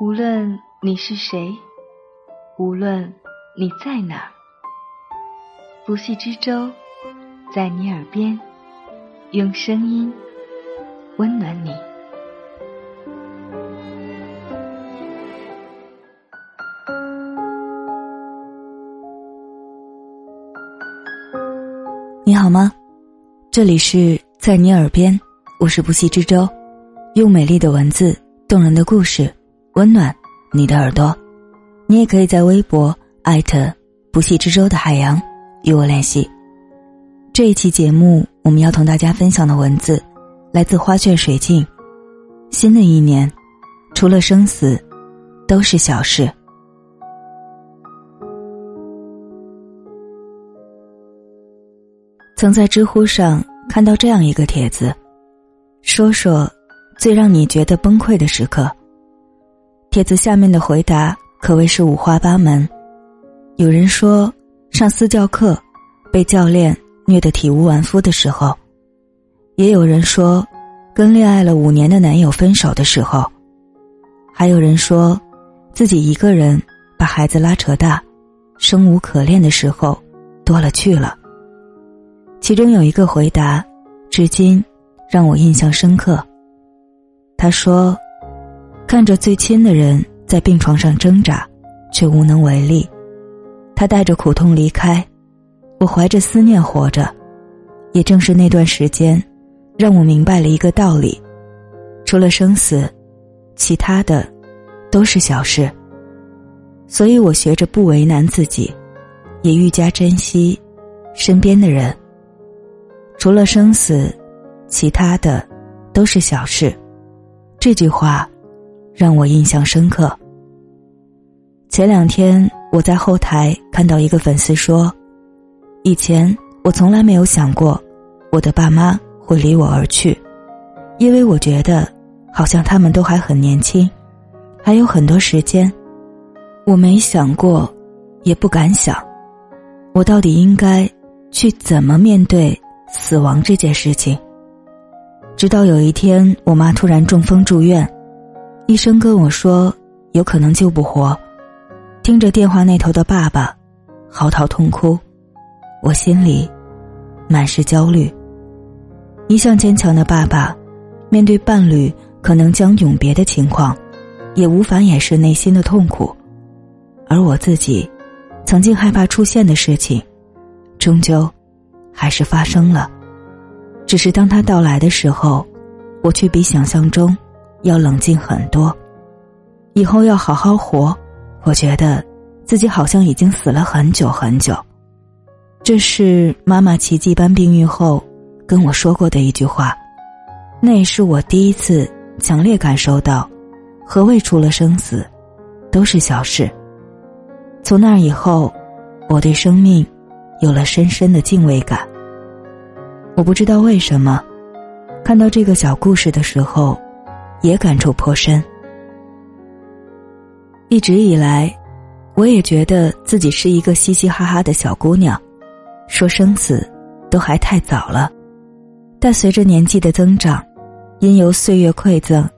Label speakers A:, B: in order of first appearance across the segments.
A: 无论你是谁，无论你在哪儿，不系之舟在你耳边，用声音温暖你。
B: 你好吗？这里是在你耳边，我是不系之舟，用美丽的文字、动人的故事，温暖你的耳朵。你也可以在微博艾特不系之舟的海洋与我联系。这一期节目，我们要同大家分享的文字来自花卷水镜。新的一年，除了生死，都是小事。曾在知乎上看到这样一个帖子，说说最让你觉得崩溃的时刻。帖子下面的回答可谓是五花八门，有人说上私教课被教练虐得体无完肤的时候，也有人说跟恋爱了五年的男友分手的时候，还有人说自己一个人把孩子拉扯大，生无可恋的时候多了去了。其中有一个回答，至今让我印象深刻。他说：“看着最亲的人在病床上挣扎，却无能为力，他带着苦痛离开，我怀着思念活着。也正是那段时间，让我明白了一个道理：除了生死，其他的都是小事。所以我学着不为难自己，也愈加珍惜身边的人。”除了生死，其他的都是小事。这句话让我印象深刻。前两天我在后台看到一个粉丝说：“以前我从来没有想过我的爸妈会离我而去，因为我觉得好像他们都还很年轻，还有很多时间。我没想过，也不敢想，我到底应该去怎么面对。”死亡这件事情，直到有一天，我妈突然中风住院，医生跟我说有可能救不活。听着电话那头的爸爸嚎啕痛哭，我心里满是焦虑。一向坚强的爸爸，面对伴侣可能将永别的情况，也无法掩饰内心的痛苦。而我自己，曾经害怕出现的事情，终究。还是发生了，只是当他到来的时候，我却比想象中要冷静很多。以后要好好活，我觉得自己好像已经死了很久很久。这是妈妈奇迹般病愈后跟我说过的一句话，那也是我第一次强烈感受到，何谓除了生死，都是小事。从那以后，我对生命。有了深深的敬畏感。我不知道为什么，看到这个小故事的时候，也感触颇深。一直以来，我也觉得自己是一个嘻嘻哈哈的小姑娘，说生死都还太早了。但随着年纪的增长，因由岁月馈赠，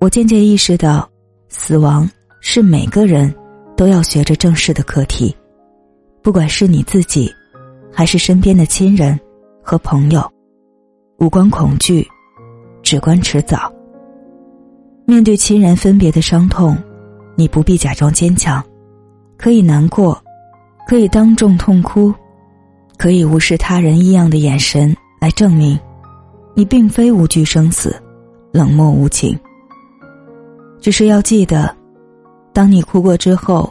B: 我渐渐意识到，死亡是每个人都要学着正视的课题，不管是你自己。还是身边的亲人和朋友，无关恐惧，只关迟早。面对亲人分别的伤痛，你不必假装坚强，可以难过，可以当众痛哭，可以无视他人异样的眼神来证明，你并非无惧生死，冷漠无情。只是要记得，当你哭过之后，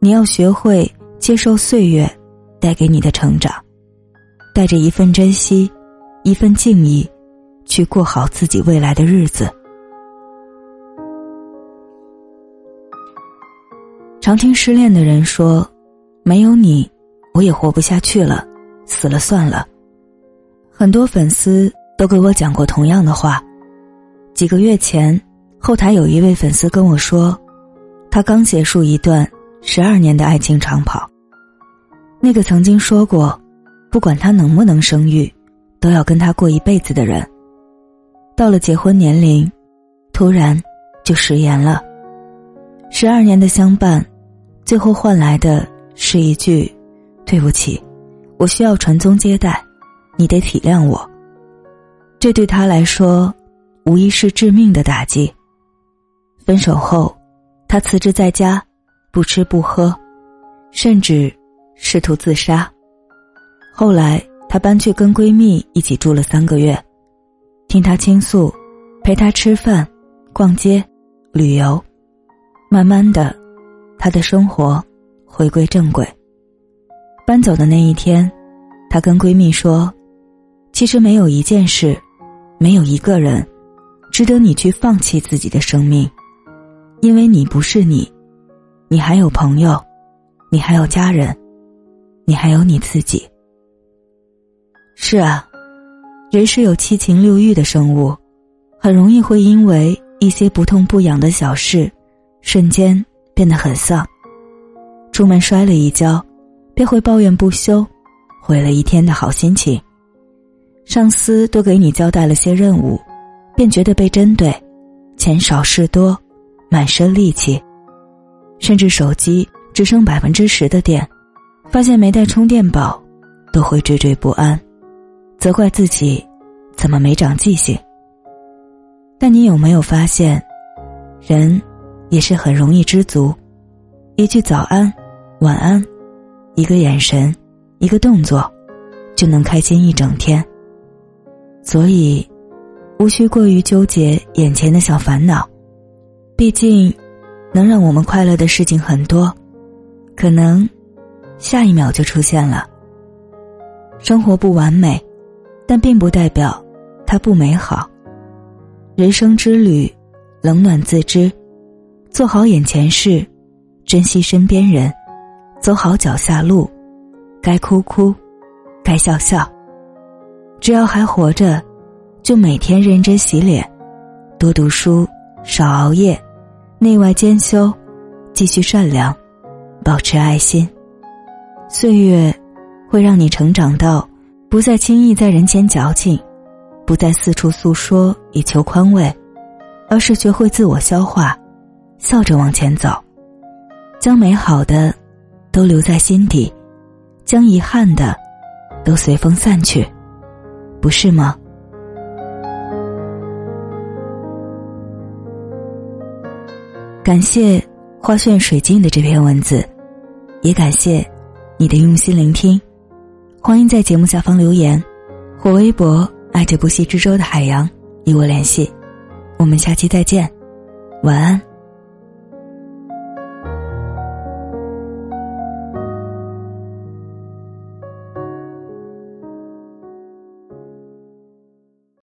B: 你要学会接受岁月。带给你的成长，带着一份珍惜，一份敬意，去过好自己未来的日子。常听失恋的人说：“没有你，我也活不下去了，死了算了。”很多粉丝都给我讲过同样的话。几个月前，后台有一位粉丝跟我说，他刚结束一段十二年的爱情长跑。那个曾经说过，不管他能不能生育，都要跟他过一辈子的人，到了结婚年龄，突然就食言了。十二年的相伴，最后换来的是一句“对不起，我需要传宗接代，你得体谅我。”这对他来说，无疑是致命的打击。分手后，他辞职在家，不吃不喝，甚至试图自杀。后来，她搬去跟闺蜜一起住了三个月，听她倾诉，陪她吃饭、逛街、旅游。慢慢的，她的生活回归正轨。搬走的那一天，她跟闺蜜说：“其实没有一件事，没有一个人，值得你去放弃自己的生命，因为你不是你，你还有朋友，你还有家人，你还有你自己。”是啊，人是有七情六欲的生物，很容易会因为一些不痛不痒的小事，瞬间变得很丧。出门摔了一跤，便会抱怨不休，毁了一天的好心情。上司多给你交代了些任务，便觉得被针对，钱少事多，满身戾气。甚至手机只剩百分之十的电，发现没带充电宝，都会惴惴不安。责怪自己，怎么没长记性？但你有没有发现，人也是很容易知足，一句早安、晚安，一个眼神，一个动作，就能开心一整天。所以，无需过于纠结眼前的小烦恼，毕竟，能让我们快乐的事情很多，可能下一秒就出现了。生活不完美。但并不代表它不美好。人生之旅，冷暖自知，做好眼前事，珍惜身边人，走好脚下路，该哭哭，该笑笑。只要还活着，就每天认真洗脸，多读书，少熬夜，内外兼修，继续善良，保持爱心。岁月会让你成长到。不再轻易在人前矫情，不再四处诉说以求宽慰，而是学会自我消化，笑着往前走，将美好的都留在心底，将遗憾的都随风散去，不是吗？感谢花炫水晶的这篇文字，也感谢你的用心聆听。欢迎在节目下方留言，或微博“爱着不息之舟的海洋”与我联系。我们下期再见，晚安。